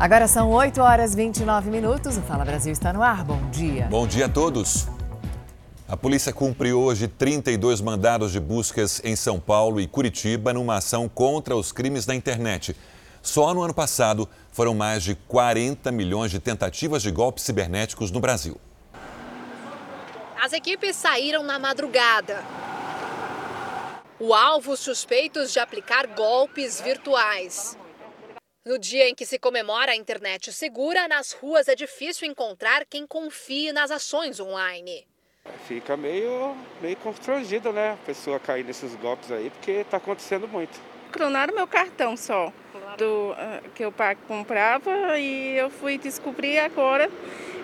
Agora são 8 horas e 29 minutos. O Fala Brasil está no ar. Bom dia. Bom dia a todos. A polícia cumpre hoje 32 mandados de buscas em São Paulo e Curitiba numa ação contra os crimes da internet. Só no ano passado foram mais de 40 milhões de tentativas de golpes cibernéticos no Brasil. As equipes saíram na madrugada. O alvo suspeitos de aplicar golpes virtuais. No dia em que se comemora a internet segura, nas ruas é difícil encontrar quem confie nas ações online. Fica meio, meio constrangido, né? A pessoa cair nesses golpes aí, porque está acontecendo muito. Clonaram meu cartão só, do, uh, que eu comprava, e eu fui descobrir agora.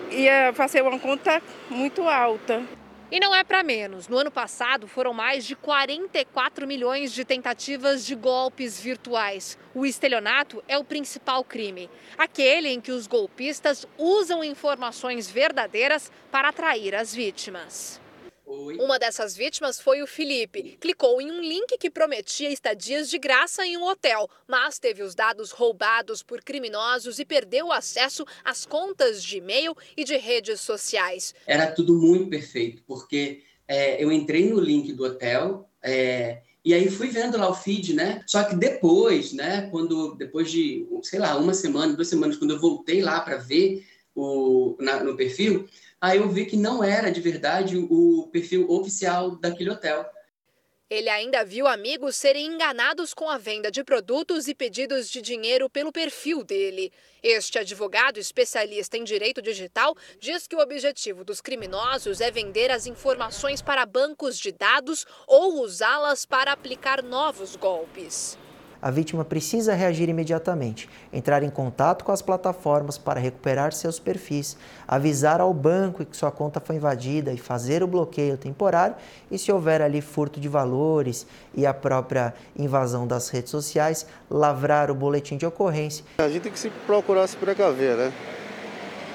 Ia fazer uma conta muito alta. E não é para menos. No ano passado foram mais de 44 milhões de tentativas de golpes virtuais. O estelionato é o principal crime, aquele em que os golpistas usam informações verdadeiras para atrair as vítimas. Oi. Uma dessas vítimas foi o Felipe. Clicou em um link que prometia estadias de graça em um hotel, mas teve os dados roubados por criminosos e perdeu o acesso às contas de e-mail e de redes sociais. Era tudo muito perfeito, porque é, eu entrei no link do hotel. É, e aí fui vendo lá o feed, né? Só que depois, né? Quando depois de, sei lá, uma semana, duas semanas, quando eu voltei lá para ver o, na, no perfil, Aí eu vi que não era de verdade o perfil oficial daquele hotel. Ele ainda viu amigos serem enganados com a venda de produtos e pedidos de dinheiro pelo perfil dele. Este advogado especialista em direito digital diz que o objetivo dos criminosos é vender as informações para bancos de dados ou usá-las para aplicar novos golpes a vítima precisa reagir imediatamente, entrar em contato com as plataformas para recuperar seus perfis, avisar ao banco que sua conta foi invadida e fazer o bloqueio temporário e se houver ali furto de valores e a própria invasão das redes sociais, lavrar o boletim de ocorrência. A gente tem que se procurar se precaver, né?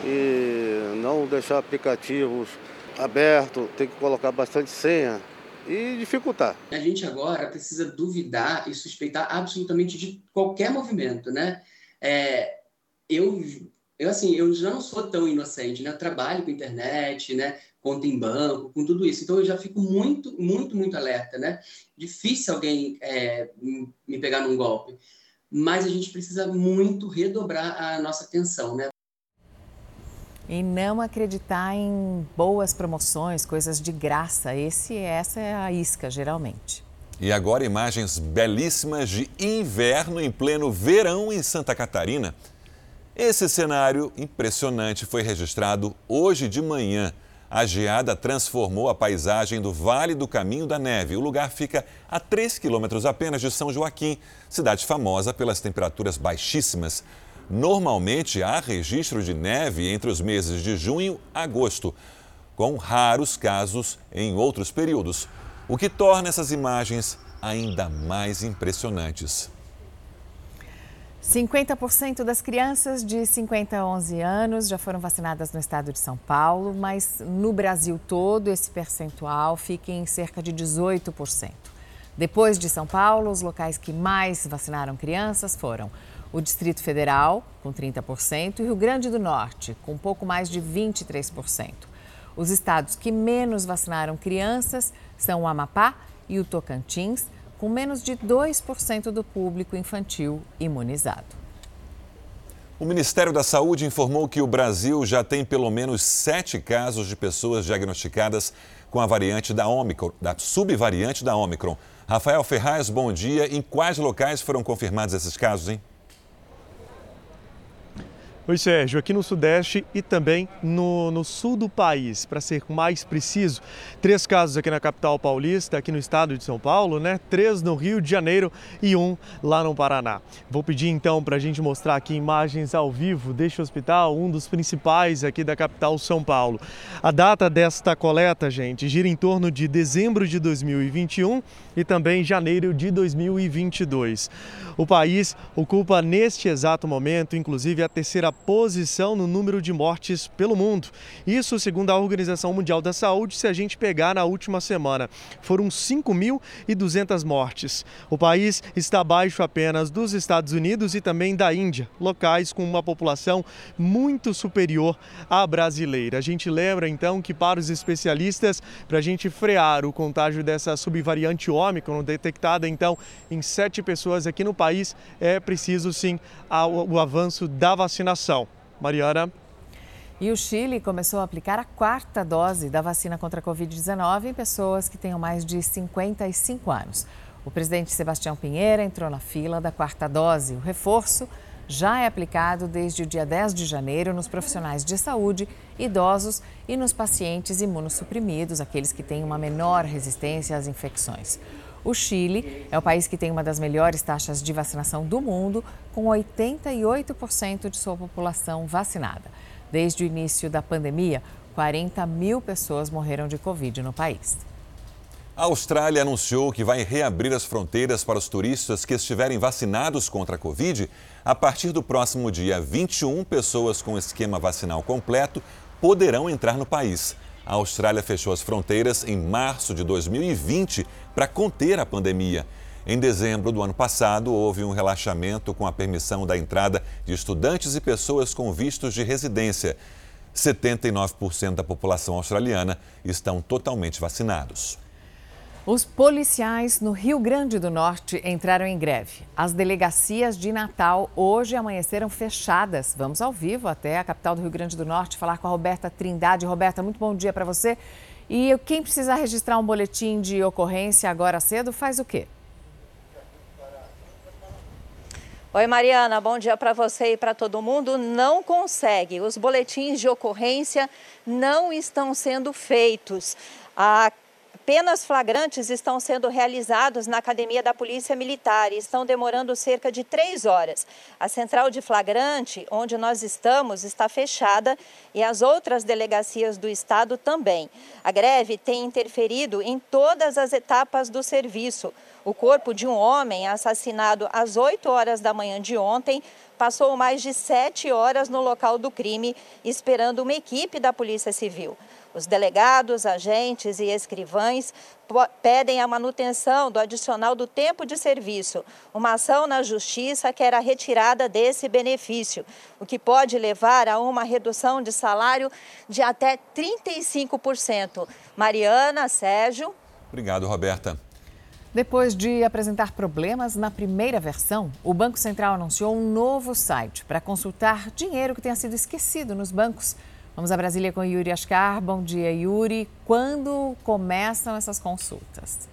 E não deixar aplicativos abertos, tem que colocar bastante senha e dificultar. A gente agora precisa duvidar e suspeitar absolutamente de qualquer movimento, né? É, eu, eu, assim, eu já não sou tão inocente, né? Eu trabalho com internet, né? Conta em banco, com tudo isso. Então, eu já fico muito, muito, muito alerta, né? Difícil alguém é, me pegar num golpe. Mas a gente precisa muito redobrar a nossa atenção, né? E não acreditar em boas promoções, coisas de graça. Esse, essa é a isca, geralmente. E agora imagens belíssimas de inverno em pleno verão em Santa Catarina. Esse cenário impressionante foi registrado hoje de manhã. A geada transformou a paisagem do Vale do Caminho da Neve. O lugar fica a 3 quilômetros apenas de São Joaquim, cidade famosa pelas temperaturas baixíssimas. Normalmente há registro de neve entre os meses de junho a agosto, com raros casos em outros períodos, o que torna essas imagens ainda mais impressionantes. 50% das crianças de 50 a 11 anos já foram vacinadas no estado de São Paulo, mas no Brasil todo esse percentual fica em cerca de 18%. Depois de São Paulo, os locais que mais vacinaram crianças foram o Distrito Federal, com 30%, e Rio Grande do Norte, com pouco mais de 23%. Os estados que menos vacinaram crianças são o Amapá e o Tocantins, com menos de 2% do público infantil imunizado. O Ministério da Saúde informou que o Brasil já tem pelo menos sete casos de pessoas diagnosticadas com a variante da Omicron, da subvariante da Omicron. Rafael Ferraz, bom dia. Em quais locais foram confirmados esses casos, hein? Oi, Sérgio, aqui no Sudeste e também no, no sul do país, para ser mais preciso. Três casos aqui na capital paulista, aqui no estado de São Paulo, né? Três no Rio de Janeiro e um lá no Paraná. Vou pedir então para a gente mostrar aqui imagens ao vivo deste hospital, um dos principais aqui da capital São Paulo. A data desta coleta, gente, gira em torno de dezembro de 2021 e também janeiro de 2022. O país ocupa neste exato momento, inclusive, a terceira posição no número de mortes pelo mundo. Isso segundo a Organização Mundial da Saúde, se a gente pegar na última semana. Foram 5.200 mortes. O país está abaixo apenas dos Estados Unidos e também da Índia, locais com uma população muito superior à brasileira. A gente lembra então que para os especialistas, para a gente frear o contágio dessa subvariante Ômicron, detectada então em sete pessoas aqui no país, é preciso sim o avanço da vacinação. Mariana. E o Chile começou a aplicar a quarta dose da vacina contra a Covid-19 em pessoas que tenham mais de 55 anos. O presidente Sebastião Pinheira entrou na fila da quarta dose. O reforço já é aplicado desde o dia 10 de janeiro nos profissionais de saúde, idosos e nos pacientes imunossuprimidos, aqueles que têm uma menor resistência às infecções. O Chile é o país que tem uma das melhores taxas de vacinação do mundo, com 88% de sua população vacinada. Desde o início da pandemia, 40 mil pessoas morreram de Covid no país. A Austrália anunciou que vai reabrir as fronteiras para os turistas que estiverem vacinados contra a Covid. A partir do próximo dia 21, pessoas com esquema vacinal completo poderão entrar no país. A Austrália fechou as fronteiras em março de 2020 para conter a pandemia. Em dezembro do ano passado, houve um relaxamento com a permissão da entrada de estudantes e pessoas com vistos de residência. 79% da população australiana estão totalmente vacinados. Os policiais no Rio Grande do Norte entraram em greve. As delegacias de Natal hoje amanheceram fechadas. Vamos ao vivo até a capital do Rio Grande do Norte falar com a Roberta Trindade. Roberta, muito bom dia para você. E quem precisar registrar um boletim de ocorrência agora cedo, faz o quê? Oi, Mariana, bom dia para você e para todo mundo. Não consegue. Os boletins de ocorrência não estão sendo feitos. A Apenas flagrantes estão sendo realizados na Academia da Polícia Militar e estão demorando cerca de três horas. A central de flagrante, onde nós estamos, está fechada e as outras delegacias do Estado também. A greve tem interferido em todas as etapas do serviço. O corpo de um homem assassinado às 8 horas da manhã de ontem passou mais de sete horas no local do crime, esperando uma equipe da Polícia Civil. Os delegados, agentes e escrivães pedem a manutenção do adicional do tempo de serviço, uma ação na justiça que era retirada desse benefício, o que pode levar a uma redução de salário de até 35%. Mariana, Sérgio. Obrigado, Roberta. Depois de apresentar problemas na primeira versão, o Banco Central anunciou um novo site para consultar dinheiro que tenha sido esquecido nos bancos. Vamos a Brasília com Yuri Ascar. Bom dia, Yuri. Quando começam essas consultas?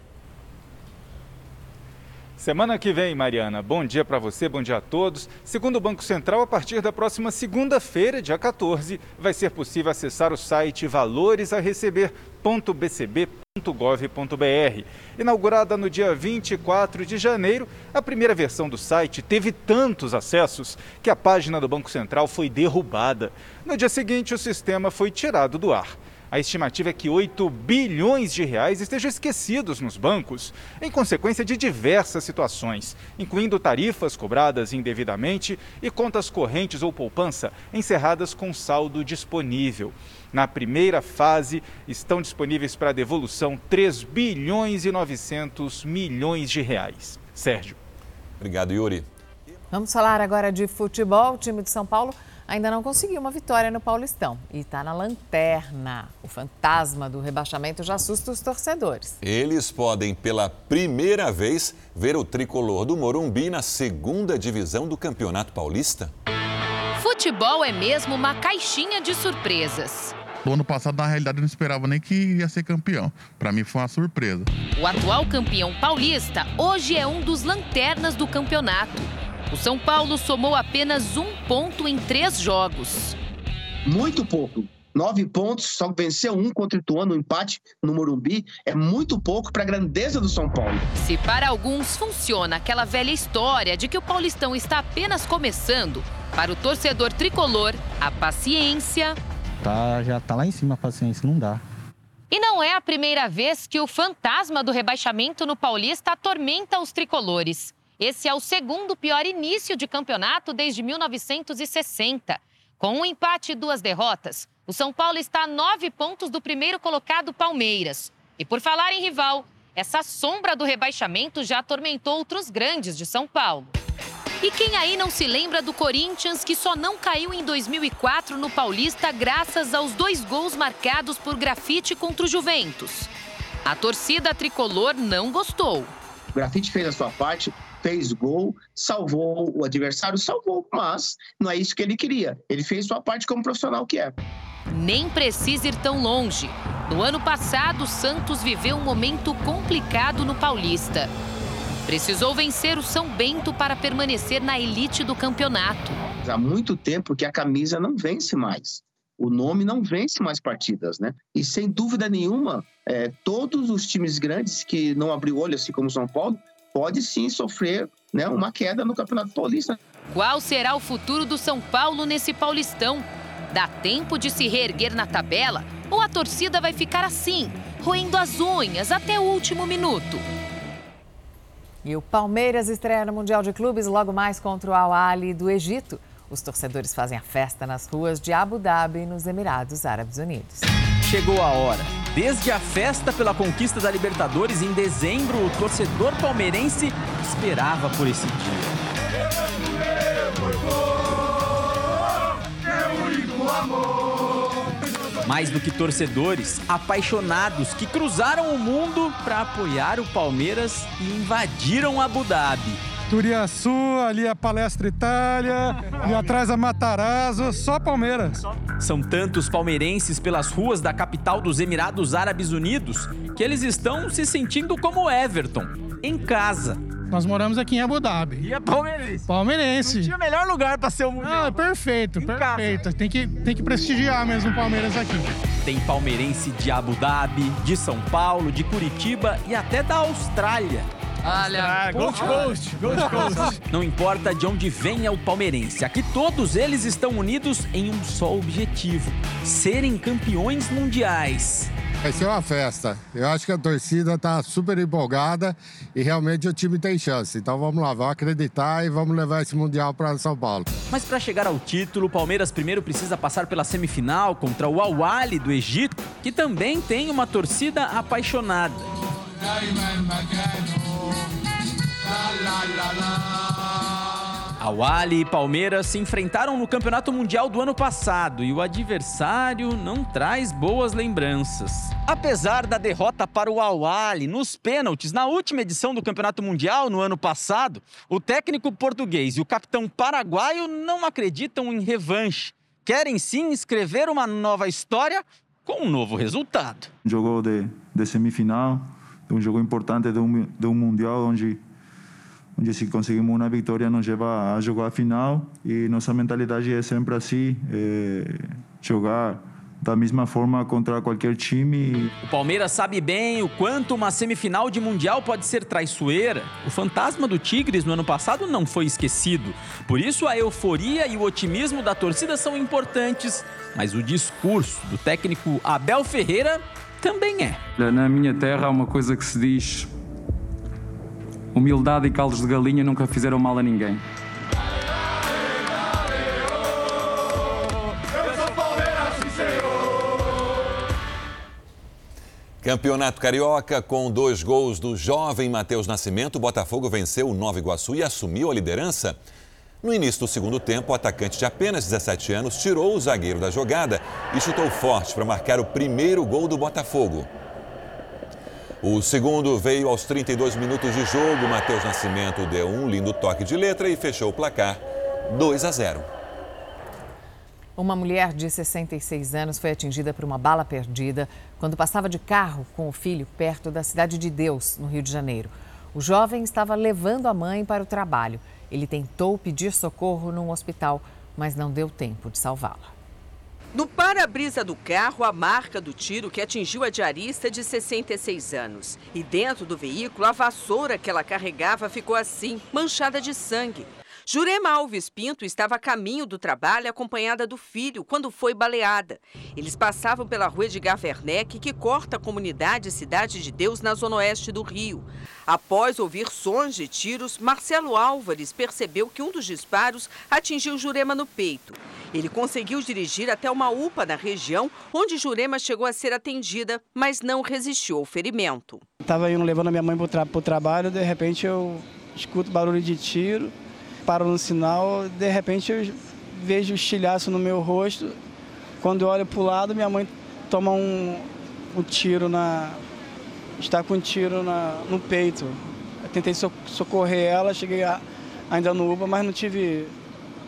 Semana que vem, Mariana. Bom dia para você, bom dia a todos. Segundo o Banco Central, a partir da próxima segunda-feira, dia 14, vai ser possível acessar o site valoresareceber.bcb.com gov.br. Inaugurada no dia 24 de janeiro, a primeira versão do site teve tantos acessos que a página do Banco Central foi derrubada. No dia seguinte, o sistema foi tirado do ar. A estimativa é que 8 bilhões de reais estejam esquecidos nos bancos, em consequência de diversas situações, incluindo tarifas cobradas indevidamente e contas correntes ou poupança encerradas com saldo disponível. Na primeira fase, estão disponíveis para devolução 3 bilhões e 900 milhões de reais. Sérgio. Obrigado, Yuri. Vamos falar agora de futebol. O time de São Paulo ainda não conseguiu uma vitória no Paulistão e está na lanterna. O fantasma do rebaixamento já assusta os torcedores. Eles podem, pela primeira vez, ver o tricolor do Morumbi na segunda divisão do Campeonato Paulista. Futebol é mesmo uma caixinha de surpresas. O ano passado, na realidade, eu não esperava nem que ia ser campeão. Para mim foi uma surpresa. O atual campeão paulista hoje é um dos lanternas do campeonato. O São Paulo somou apenas um ponto em três jogos. Muito pouco. Nove pontos, só venceu um contra o Ituano, um empate no Morumbi. É muito pouco para a grandeza do São Paulo. Se para alguns funciona aquela velha história de que o Paulistão está apenas começando, para o torcedor tricolor, a paciência tá, já tá lá em cima a paciência, não dá. E não é a primeira vez que o fantasma do rebaixamento no Paulista atormenta os tricolores. Esse é o segundo pior início de campeonato desde 1960. Com um empate e duas derrotas, o São Paulo está a nove pontos do primeiro colocado Palmeiras. E por falar em rival, essa sombra do rebaixamento já atormentou outros grandes de São Paulo. E quem aí não se lembra do Corinthians que só não caiu em 2004 no Paulista graças aos dois gols marcados por grafite contra o Juventus? A torcida tricolor não gostou. O grafite fez a sua parte, fez gol, salvou o adversário, salvou, mas não é isso que ele queria. Ele fez sua parte como profissional que é. Nem precisa ir tão longe. No ano passado, o Santos viveu um momento complicado no Paulista. Precisou vencer o São Bento para permanecer na elite do campeonato. Há muito tempo que a camisa não vence mais. O nome não vence mais partidas, né? E sem dúvida nenhuma, é, todos os times grandes que não abriu olho, assim como o São Paulo, pode sim sofrer né, uma queda no Campeonato Paulista. Qual será o futuro do São Paulo nesse Paulistão? Dá tempo de se reerguer na tabela ou a torcida vai ficar assim, roendo as unhas até o último minuto? E o Palmeiras estreia no Mundial de Clubes logo mais contra o Al-Ali do Egito. Os torcedores fazem a festa nas ruas de Abu Dhabi, nos Emirados Árabes Unidos. Chegou a hora. Desde a festa pela conquista da Libertadores em dezembro, o torcedor palmeirense esperava por esse dia. Mais do que torcedores, apaixonados que cruzaram o mundo para apoiar o Palmeiras e invadiram Abu Dhabi. Turiaçu, ali a Palestra Itália, e atrás a Matarazzo, só Palmeiras. São tantos palmeirenses pelas ruas da capital dos Emirados Árabes Unidos que eles estão se sentindo como Everton, em casa. Nós moramos aqui em Abu Dhabi. E é palmeirense. Palmeirense. Não tinha melhor lugar para ser o mundial. Ah, perfeito, perfeito. Tem que, tem que prestigiar mesmo o Palmeiras aqui. Tem palmeirense de Abu Dhabi, de São Paulo, de Curitiba e até da Austrália. Olha, Gold Coast, Gold Coast. Não importa de onde venha o palmeirense, aqui todos eles estão unidos em um só objetivo: serem campeões mundiais. Vai ser uma festa. Eu acho que a torcida está super empolgada e realmente o time tem chance. Então vamos lá, vamos acreditar e vamos levar esse Mundial para São Paulo. Mas para chegar ao título, o Palmeiras primeiro precisa passar pela semifinal contra o Al-Ahly do Egito, que também tem uma torcida apaixonada. Al-Ahly e Palmeiras se enfrentaram no Campeonato Mundial do ano passado e o adversário não traz boas lembranças. Apesar da derrota para o Al-Ahly nos pênaltis na última edição do Campeonato Mundial no ano passado, o técnico português e o capitão paraguaio não acreditam em revanche. Querem sim escrever uma nova história com um novo resultado. Jogou de, de semifinal, um jogo importante de um, de um Mundial onde onde se conseguimos uma vitória nos leva a jogar a final e nossa mentalidade é sempre assim, é jogar da mesma forma contra qualquer time. O Palmeiras sabe bem o quanto uma semifinal de Mundial pode ser traiçoeira. O fantasma do Tigres no ano passado não foi esquecido. Por isso, a euforia e o otimismo da torcida são importantes, mas o discurso do técnico Abel Ferreira também é. Na minha terra há uma coisa que se diz Humildade e caldos de galinha nunca fizeram mal a ninguém. Campeonato Carioca, com dois gols do jovem Matheus Nascimento, o Botafogo venceu o Nova Iguaçu e assumiu a liderança. No início do segundo tempo, o atacante de apenas 17 anos tirou o zagueiro da jogada e chutou forte para marcar o primeiro gol do Botafogo. O segundo veio aos 32 minutos de jogo. Matheus Nascimento deu um lindo toque de letra e fechou o placar 2 a 0. Uma mulher de 66 anos foi atingida por uma bala perdida quando passava de carro com o filho perto da Cidade de Deus, no Rio de Janeiro. O jovem estava levando a mãe para o trabalho. Ele tentou pedir socorro num hospital, mas não deu tempo de salvá-la. No para-brisa do carro, a marca do tiro que atingiu a diarista de 66 anos. E dentro do veículo, a vassoura que ela carregava ficou assim, manchada de sangue. Jurema Alves Pinto estava a caminho do trabalho acompanhada do filho quando foi baleada. Eles passavam pela rua Edgar Werneck, que corta a comunidade Cidade de Deus na zona oeste do Rio. Após ouvir sons de tiros, Marcelo Álvares percebeu que um dos disparos atingiu Jurema no peito. Ele conseguiu dirigir até uma UPA na região, onde Jurema chegou a ser atendida, mas não resistiu ao ferimento. Estava indo levando a minha mãe para o tra trabalho, de repente eu escuto barulho de tiro, paro no sinal, de repente eu vejo o estilhaço no meu rosto. Quando eu olho para o lado, minha mãe toma um, um tiro na. está com um tiro na, no peito. Eu tentei socorrer ela, cheguei a, ainda no UBA, mas não tive,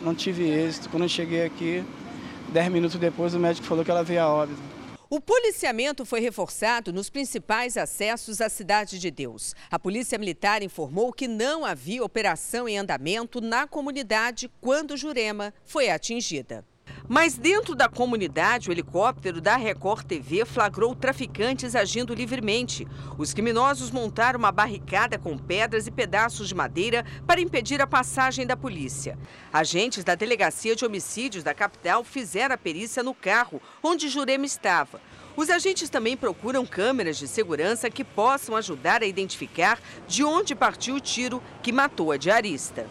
não tive êxito. Quando eu cheguei aqui, dez minutos depois, o médico falou que ela veio a óbito. O policiamento foi reforçado nos principais acessos à Cidade de Deus. A Polícia Militar informou que não havia operação em andamento na comunidade quando Jurema foi atingida. Mas dentro da comunidade, o helicóptero da Record TV flagrou traficantes agindo livremente. Os criminosos montaram uma barricada com pedras e pedaços de madeira para impedir a passagem da polícia. Agentes da Delegacia de Homicídios da capital fizeram a perícia no carro onde Jurema estava. Os agentes também procuram câmeras de segurança que possam ajudar a identificar de onde partiu o tiro que matou a diarista.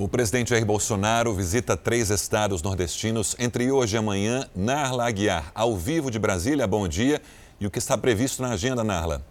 O presidente Jair Bolsonaro visita três estados nordestinos entre hoje e amanhã. Narla Aguiar, ao vivo de Brasília, bom dia. E o que está previsto na agenda, Narla?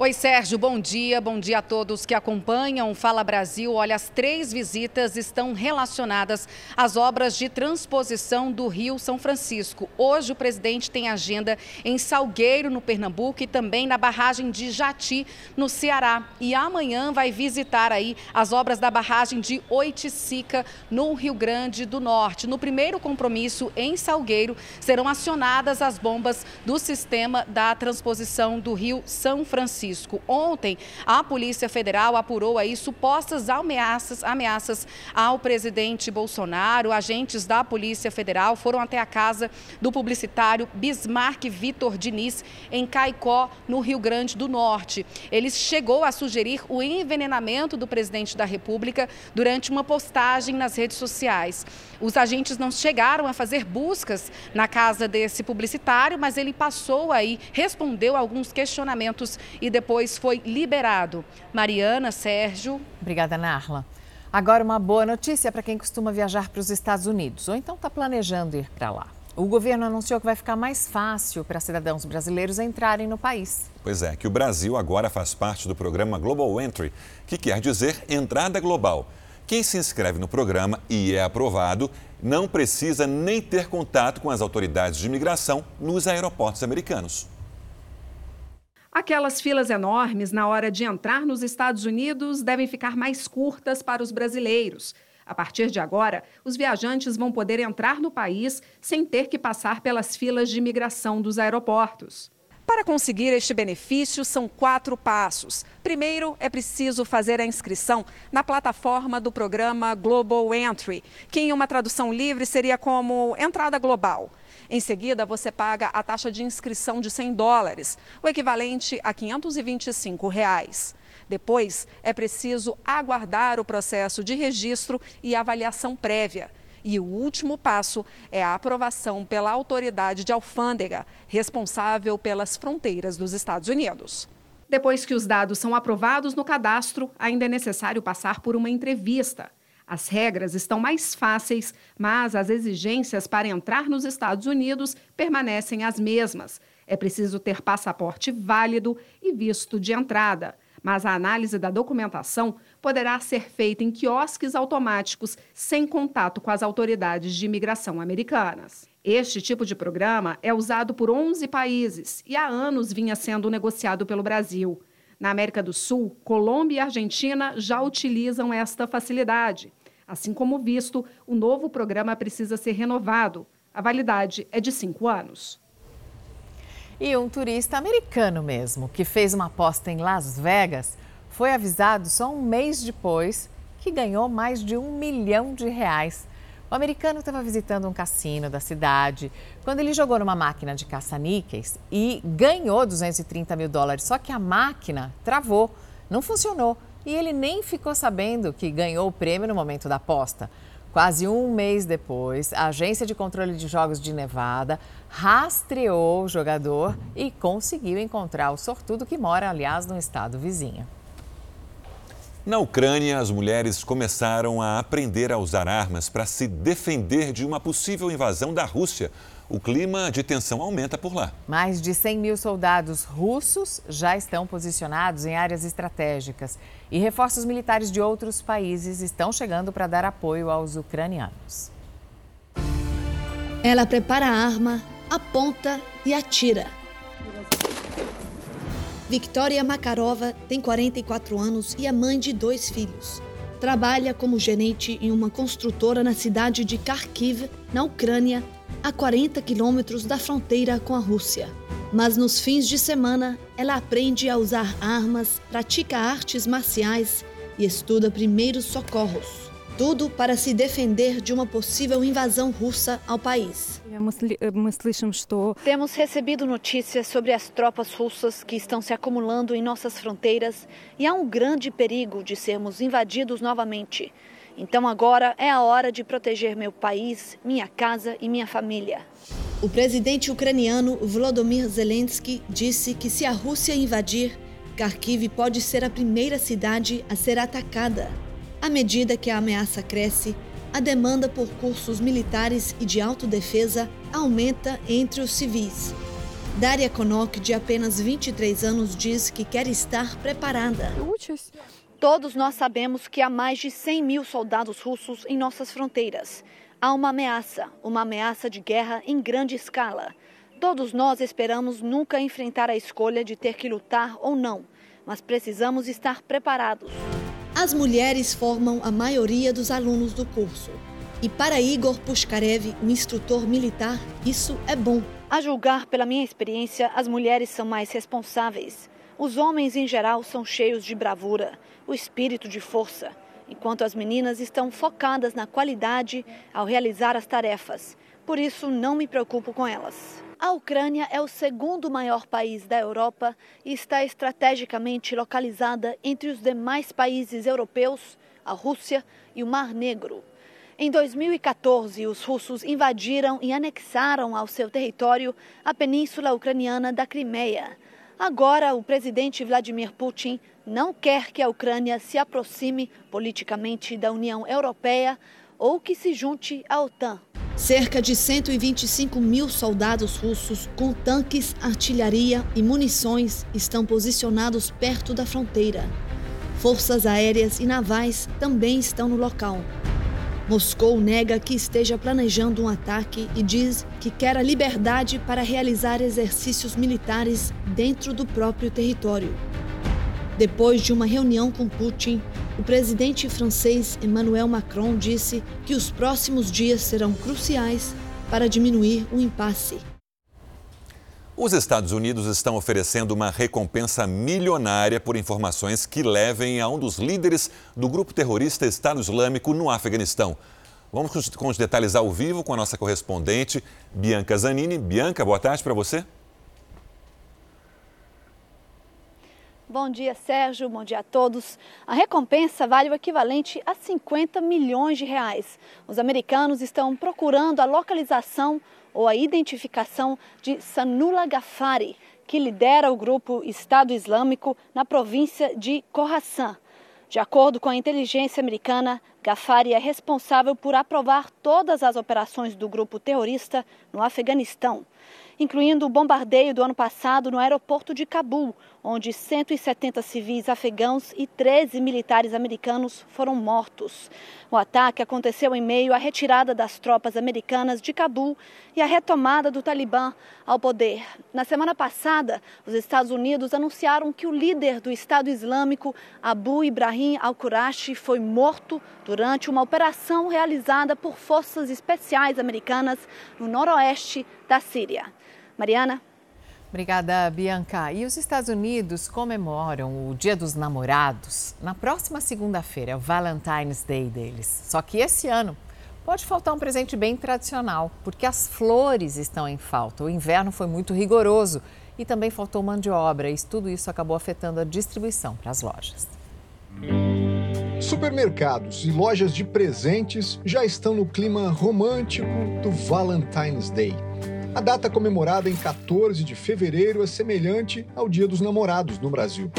Oi, Sérgio, bom dia. Bom dia a todos que acompanham Fala Brasil. Olha, as três visitas estão relacionadas às obras de transposição do Rio São Francisco. Hoje, o presidente tem agenda em Salgueiro, no Pernambuco, e também na barragem de Jati, no Ceará. E amanhã vai visitar aí as obras da barragem de Oiticica, no Rio Grande do Norte. No primeiro compromisso, em Salgueiro, serão acionadas as bombas do sistema da transposição do Rio São Francisco. Francisco. Ontem, a Polícia Federal apurou aí supostas ameaças, ameaças ao presidente Bolsonaro. Agentes da Polícia Federal foram até a casa do publicitário Bismarck Vitor Diniz, em Caicó, no Rio Grande do Norte. Ele chegou a sugerir o envenenamento do presidente da República durante uma postagem nas redes sociais. Os agentes não chegaram a fazer buscas na casa desse publicitário, mas ele passou aí, respondeu alguns questionamentos e depois foi liberado. Mariana, Sérgio. Obrigada, Narla. Agora, uma boa notícia para quem costuma viajar para os Estados Unidos ou então está planejando ir para lá. O governo anunciou que vai ficar mais fácil para cidadãos brasileiros entrarem no país. Pois é, que o Brasil agora faz parte do programa Global Entry, que quer dizer entrada global. Quem se inscreve no programa e é aprovado não precisa nem ter contato com as autoridades de imigração nos aeroportos americanos. Aquelas filas enormes na hora de entrar nos Estados Unidos devem ficar mais curtas para os brasileiros. A partir de agora, os viajantes vão poder entrar no país sem ter que passar pelas filas de imigração dos aeroportos. Para conseguir este benefício, são quatro passos. Primeiro, é preciso fazer a inscrição na plataforma do programa Global Entry, que em uma tradução livre seria como entrada global. Em seguida, você paga a taxa de inscrição de 100 dólares, o equivalente a 525 reais. Depois, é preciso aguardar o processo de registro e avaliação prévia. E o último passo é a aprovação pela autoridade de alfândega, responsável pelas fronteiras dos Estados Unidos. Depois que os dados são aprovados no cadastro, ainda é necessário passar por uma entrevista. As regras estão mais fáceis, mas as exigências para entrar nos Estados Unidos permanecem as mesmas. É preciso ter passaporte válido e visto de entrada. Mas a análise da documentação poderá ser feita em quiosques automáticos, sem contato com as autoridades de imigração americanas. Este tipo de programa é usado por 11 países e há anos vinha sendo negociado pelo Brasil. Na América do Sul, Colômbia e Argentina já utilizam esta facilidade. Assim como visto, o novo programa precisa ser renovado. A validade é de cinco anos. E um turista americano mesmo, que fez uma aposta em Las Vegas, foi avisado só um mês depois que ganhou mais de um milhão de reais. O americano estava visitando um cassino da cidade quando ele jogou numa máquina de caça-níqueis e ganhou 230 mil dólares. Só que a máquina travou, não funcionou e ele nem ficou sabendo que ganhou o prêmio no momento da aposta. Quase um mês depois, a Agência de Controle de Jogos de Nevada rastreou o jogador e conseguiu encontrar o sortudo que mora, aliás, no estado vizinho. Na Ucrânia, as mulheres começaram a aprender a usar armas para se defender de uma possível invasão da Rússia. O clima de tensão aumenta por lá. Mais de 100 mil soldados russos já estão posicionados em áreas estratégicas e reforços militares de outros países estão chegando para dar apoio aos ucranianos. Ela prepara a arma, aponta e atira. Victoria Makarova tem 44 anos e é mãe de dois filhos. Trabalha como gerente em uma construtora na cidade de Kharkiv, na Ucrânia, a 40 quilômetros da fronteira com a Rússia. Mas nos fins de semana, ela aprende a usar armas, pratica artes marciais e estuda primeiros socorros. Tudo para se defender de uma possível invasão russa ao país. Temos recebido notícias sobre as tropas russas que estão se acumulando em nossas fronteiras e há um grande perigo de sermos invadidos novamente. Então agora é a hora de proteger meu país, minha casa e minha família. O presidente ucraniano Volodymyr Zelensky disse que se a Rússia invadir, Kharkiv pode ser a primeira cidade a ser atacada. À medida que a ameaça cresce, a demanda por cursos militares e de autodefesa aumenta entre os civis. Daria Konok, de apenas 23 anos, diz que quer estar preparada. Todos nós sabemos que há mais de 100 mil soldados russos em nossas fronteiras. Há uma ameaça, uma ameaça de guerra em grande escala. Todos nós esperamos nunca enfrentar a escolha de ter que lutar ou não, mas precisamos estar preparados. As mulheres formam a maioria dos alunos do curso. E para Igor Pushkarev, um instrutor militar, isso é bom. A julgar pela minha experiência, as mulheres são mais responsáveis. Os homens, em geral, são cheios de bravura, o espírito de força, enquanto as meninas estão focadas na qualidade ao realizar as tarefas. Por isso, não me preocupo com elas. A Ucrânia é o segundo maior país da Europa e está estrategicamente localizada entre os demais países europeus, a Rússia e o Mar Negro. Em 2014, os russos invadiram e anexaram ao seu território a península ucraniana da Crimeia. Agora, o presidente Vladimir Putin não quer que a Ucrânia se aproxime politicamente da União Europeia ou que se junte à OTAN. Cerca de 125 mil soldados russos com tanques, artilharia e munições estão posicionados perto da fronteira. Forças aéreas e navais também estão no local. Moscou nega que esteja planejando um ataque e diz que quer a liberdade para realizar exercícios militares dentro do próprio território. Depois de uma reunião com Putin, o presidente francês Emmanuel Macron disse que os próximos dias serão cruciais para diminuir o impasse. Os Estados Unidos estão oferecendo uma recompensa milionária por informações que levem a um dos líderes do grupo terrorista Estado Islâmico no Afeganistão. Vamos com os detalhes ao vivo com a nossa correspondente Bianca Zanini. Bianca, boa tarde para você. Bom dia, Sérgio. Bom dia a todos. A recompensa vale o equivalente a 50 milhões de reais. Os americanos estão procurando a localização ou a identificação de Sanula Ghaffari, que lidera o grupo Estado Islâmico na província de Khorasan. De acordo com a inteligência americana, Ghaffari é responsável por aprovar todas as operações do grupo terrorista no Afeganistão incluindo o bombardeio do ano passado no aeroporto de Cabul, onde 170 civis afegãos e 13 militares americanos foram mortos. O ataque aconteceu em meio à retirada das tropas americanas de Cabul e à retomada do Talibã ao poder. Na semana passada, os Estados Unidos anunciaram que o líder do Estado Islâmico, Abu Ibrahim al-Qurashi, foi morto durante uma operação realizada por forças especiais americanas no noroeste da Síria. Mariana. Obrigada, Bianca. E os Estados Unidos comemoram o Dia dos Namorados na próxima segunda-feira, é o Valentine's Day deles. Só que esse ano pode faltar um presente bem tradicional, porque as flores estão em falta. O inverno foi muito rigoroso e também faltou mão de obra. E tudo isso acabou afetando a distribuição para as lojas. Supermercados e lojas de presentes já estão no clima romântico do Valentine's Day. A data comemorada em 14 de fevereiro é semelhante ao Dia dos Namorados no Brasil.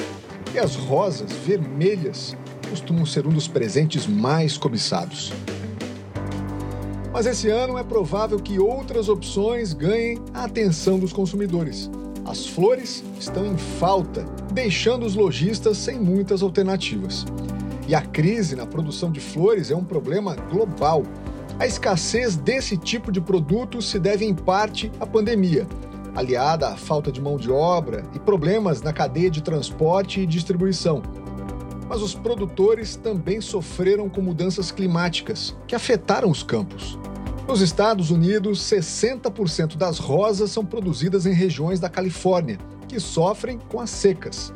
E as rosas vermelhas costumam ser um dos presentes mais cobiçados. Mas esse ano é provável que outras opções ganhem a atenção dos consumidores. As flores estão em falta, deixando os lojistas sem muitas alternativas. E a crise na produção de flores é um problema global. A escassez desse tipo de produto se deve em parte à pandemia, aliada à falta de mão de obra e problemas na cadeia de transporte e distribuição. Mas os produtores também sofreram com mudanças climáticas, que afetaram os campos. Nos Estados Unidos, 60% das rosas são produzidas em regiões da Califórnia, que sofrem com as secas.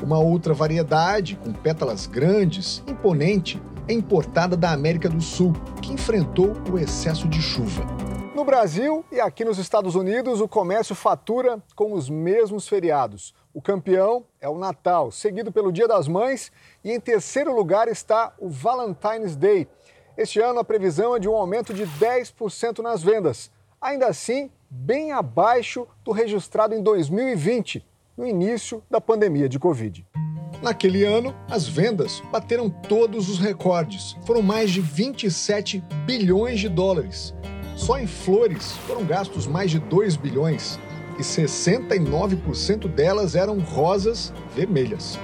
Uma outra variedade, com pétalas grandes, imponente, é importada da América do Sul, que enfrentou o excesso de chuva. No Brasil e aqui nos Estados Unidos, o comércio fatura com os mesmos feriados. O campeão é o Natal, seguido pelo Dia das Mães, e em terceiro lugar está o Valentine's Day este ano, a previsão é de um aumento de 10% nas vendas, ainda assim, bem abaixo do registrado em 2020, no início da pandemia de Covid. Naquele ano, as vendas bateram todos os recordes. Foram mais de 27 bilhões de dólares. Só em flores foram gastos mais de 2 bilhões e 69% delas eram rosas vermelhas.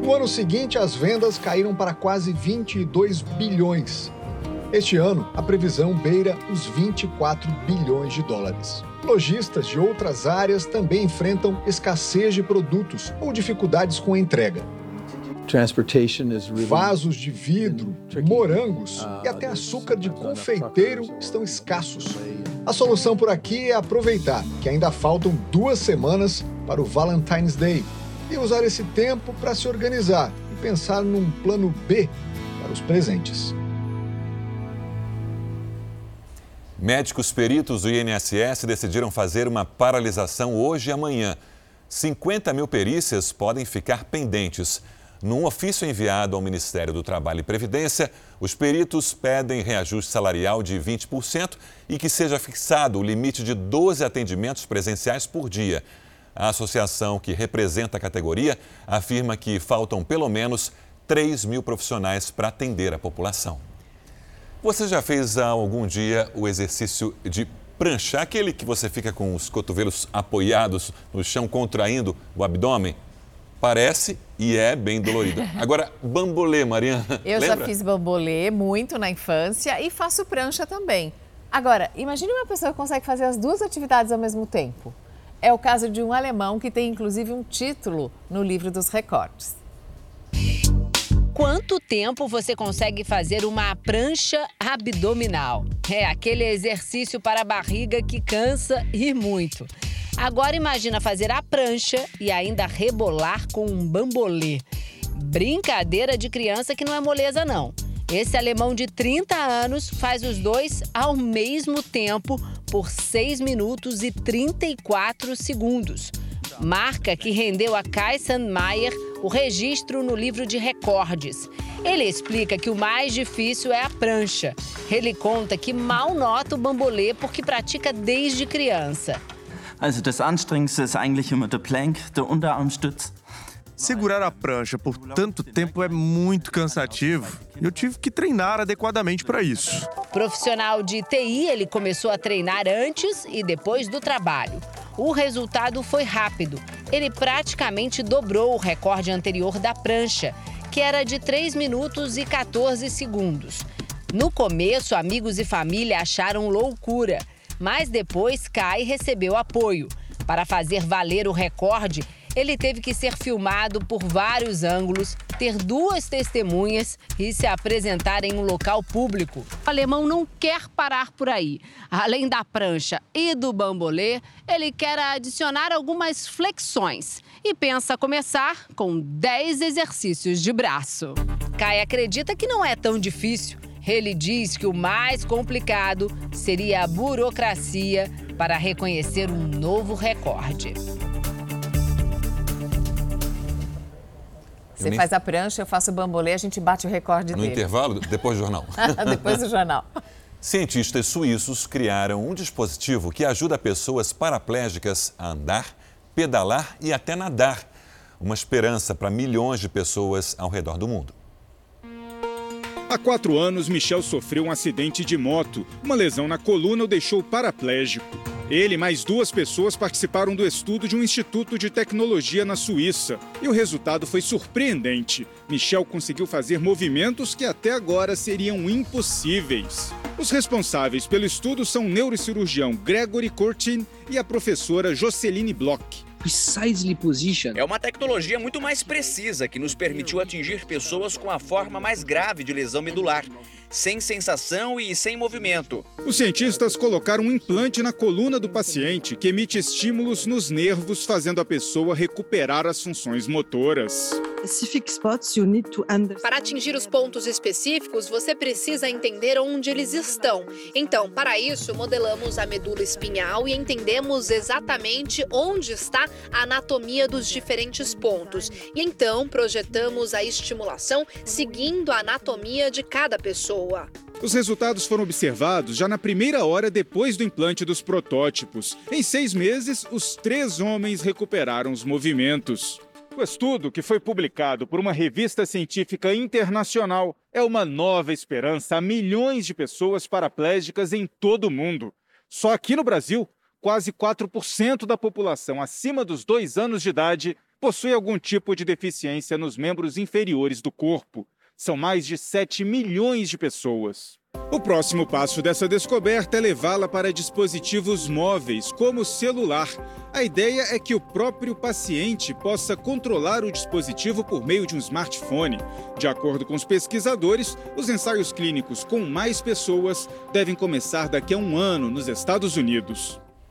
No ano seguinte, as vendas caíram para quase 22 bilhões este ano, a previsão beira os 24 bilhões de dólares. Lojistas de outras áreas também enfrentam escassez de produtos ou dificuldades com a entrega. Vasos de vidro, morangos uh, e até açúcar de confeiteiro estão escassos. A solução por aqui é aproveitar que ainda faltam duas semanas para o Valentine's Day e usar esse tempo para se organizar e pensar num plano B para os presentes. Médicos peritos do INSS decidiram fazer uma paralisação hoje e amanhã. 50 mil perícias podem ficar pendentes. Num ofício enviado ao Ministério do Trabalho e Previdência, os peritos pedem reajuste salarial de 20% e que seja fixado o limite de 12 atendimentos presenciais por dia. A associação que representa a categoria afirma que faltam pelo menos 3 mil profissionais para atender a população. Você já fez há algum dia o exercício de prancha, aquele que você fica com os cotovelos apoiados no chão, contraindo o abdômen? Parece e é bem dolorido. Agora, bambolê, Mariana. Eu lembra? já fiz bambolê muito na infância e faço prancha também. Agora, imagine uma pessoa que consegue fazer as duas atividades ao mesmo tempo. É o caso de um alemão que tem inclusive um título no livro dos recordes quanto tempo você consegue fazer uma prancha abdominal. É aquele exercício para a barriga que cansa e muito. Agora imagina fazer a prancha e ainda rebolar com um bambolê. Brincadeira de criança que não é moleza não. Esse alemão de 30 anos faz os dois ao mesmo tempo por 6 minutos e 34 segundos marca que rendeu a Kai Sandmeier o registro no livro de recordes. Ele explica que o mais difícil é a prancha. Ele conta que mal nota o bambolê porque pratica desde criança. Also das Anstrengendste ist eigentlich immer der Plank, der Unterarmstütz. Segurar a prancha por tanto tempo é muito cansativo e eu tive que treinar adequadamente para isso. Profissional de TI, ele começou a treinar antes e depois do trabalho. O resultado foi rápido. Ele praticamente dobrou o recorde anterior da prancha, que era de 3 minutos e 14 segundos. No começo, amigos e família acharam loucura, mas depois Kai recebeu apoio. Para fazer valer o recorde, ele teve que ser filmado por vários ângulos, ter duas testemunhas e se apresentar em um local público. O alemão não quer parar por aí. Além da prancha e do bambolê, ele quer adicionar algumas flexões e pensa começar com 10 exercícios de braço. Kai acredita que não é tão difícil. Ele diz que o mais complicado seria a burocracia para reconhecer um novo recorde. Você faz a prancha, eu faço o bambolê, a gente bate o recorde no dele. No intervalo, depois do jornal. depois do jornal. Cientistas suíços criaram um dispositivo que ajuda pessoas paraplégicas a andar, pedalar e até nadar. Uma esperança para milhões de pessoas ao redor do mundo. Há quatro anos, Michel sofreu um acidente de moto. Uma lesão na coluna o deixou paraplégico. Ele e mais duas pessoas participaram do estudo de um instituto de tecnologia na Suíça. E o resultado foi surpreendente. Michel conseguiu fazer movimentos que até agora seriam impossíveis. Os responsáveis pelo estudo são o neurocirurgião Gregory Curtin e a professora Joceline Bloch. Precisely Position é uma tecnologia muito mais precisa que nos permitiu atingir pessoas com a forma mais grave de lesão medular, sem sensação e sem movimento. Os cientistas colocaram um implante na coluna do paciente que emite estímulos nos nervos, fazendo a pessoa recuperar as funções motoras. Para atingir os pontos específicos, você precisa entender onde eles estão. Então, para isso, modelamos a medula espinhal e entendemos exatamente onde está a anatomia dos diferentes pontos. E então projetamos a estimulação seguindo a anatomia de cada pessoa. Os resultados foram observados já na primeira hora depois do implante dos protótipos. Em seis meses, os três homens recuperaram os movimentos. O estudo, que foi publicado por uma revista científica internacional, é uma nova esperança a milhões de pessoas paraplégicas em todo o mundo. Só aqui no Brasil, quase 4% da população acima dos dois anos de idade possui algum tipo de deficiência nos membros inferiores do corpo. São mais de 7 milhões de pessoas. O próximo passo dessa descoberta é levá-la para dispositivos móveis, como o celular. A ideia é que o próprio paciente possa controlar o dispositivo por meio de um smartphone. De acordo com os pesquisadores, os ensaios clínicos com mais pessoas devem começar daqui a um ano nos Estados Unidos.